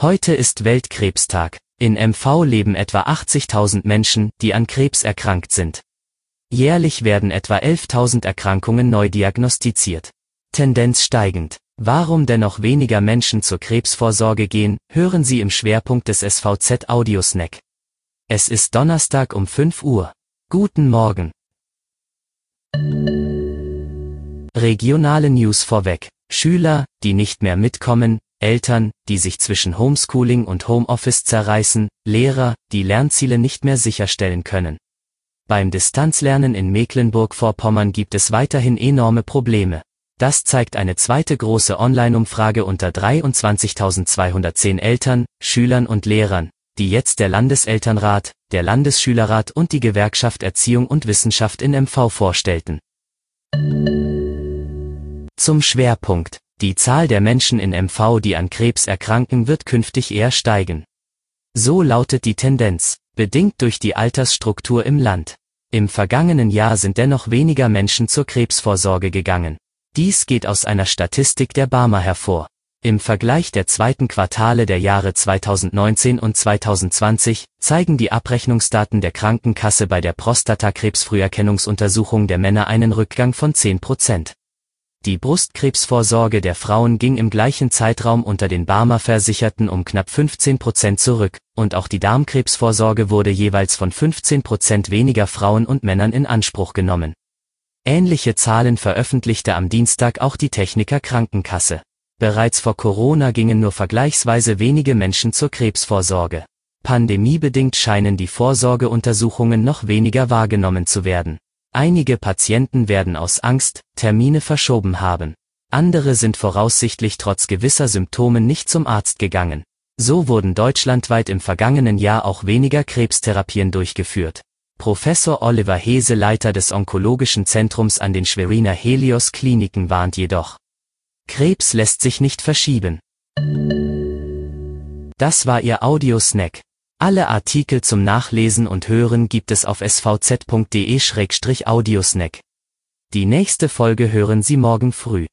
Heute ist Weltkrebstag. In MV leben etwa 80.000 Menschen, die an Krebs erkrankt sind. Jährlich werden etwa 11.000 Erkrankungen neu diagnostiziert. Tendenz steigend. Warum dennoch weniger Menschen zur Krebsvorsorge gehen, hören Sie im Schwerpunkt des SVZ Audiosnack. Es ist Donnerstag um 5 Uhr. Guten Morgen. Regionale News vorweg. Schüler, die nicht mehr mitkommen, Eltern, die sich zwischen Homeschooling und Homeoffice zerreißen, Lehrer, die Lernziele nicht mehr sicherstellen können. Beim Distanzlernen in Mecklenburg-Vorpommern gibt es weiterhin enorme Probleme. Das zeigt eine zweite große Online-Umfrage unter 23.210 Eltern, Schülern und Lehrern, die jetzt der Landeselternrat, der Landesschülerrat und die Gewerkschaft Erziehung und Wissenschaft in MV vorstellten. Zum Schwerpunkt. Die Zahl der Menschen in MV, die an Krebs erkranken, wird künftig eher steigen. So lautet die Tendenz, bedingt durch die Altersstruktur im Land. Im vergangenen Jahr sind dennoch weniger Menschen zur Krebsvorsorge gegangen. Dies geht aus einer Statistik der Barmer hervor. Im Vergleich der zweiten Quartale der Jahre 2019 und 2020 zeigen die Abrechnungsdaten der Krankenkasse bei der Prostatakrebsfrüherkennungsuntersuchung der Männer einen Rückgang von 10 Prozent. Die Brustkrebsvorsorge der Frauen ging im gleichen Zeitraum unter den Barmer-Versicherten um knapp 15 Prozent zurück, und auch die Darmkrebsvorsorge wurde jeweils von 15 Prozent weniger Frauen und Männern in Anspruch genommen. Ähnliche Zahlen veröffentlichte am Dienstag auch die Techniker Krankenkasse. Bereits vor Corona gingen nur vergleichsweise wenige Menschen zur Krebsvorsorge. Pandemiebedingt scheinen die Vorsorgeuntersuchungen noch weniger wahrgenommen zu werden. Einige Patienten werden aus Angst Termine verschoben haben. Andere sind voraussichtlich trotz gewisser Symptomen nicht zum Arzt gegangen. So wurden deutschlandweit im vergangenen Jahr auch weniger Krebstherapien durchgeführt. Professor Oliver Hese, Leiter des Onkologischen Zentrums an den Schweriner Helios Kliniken, warnt jedoch. Krebs lässt sich nicht verschieben. Das war Ihr Audiosnack. Alle Artikel zum Nachlesen und Hören gibt es auf svz.de-audiosnack. Die nächste Folge hören Sie morgen früh.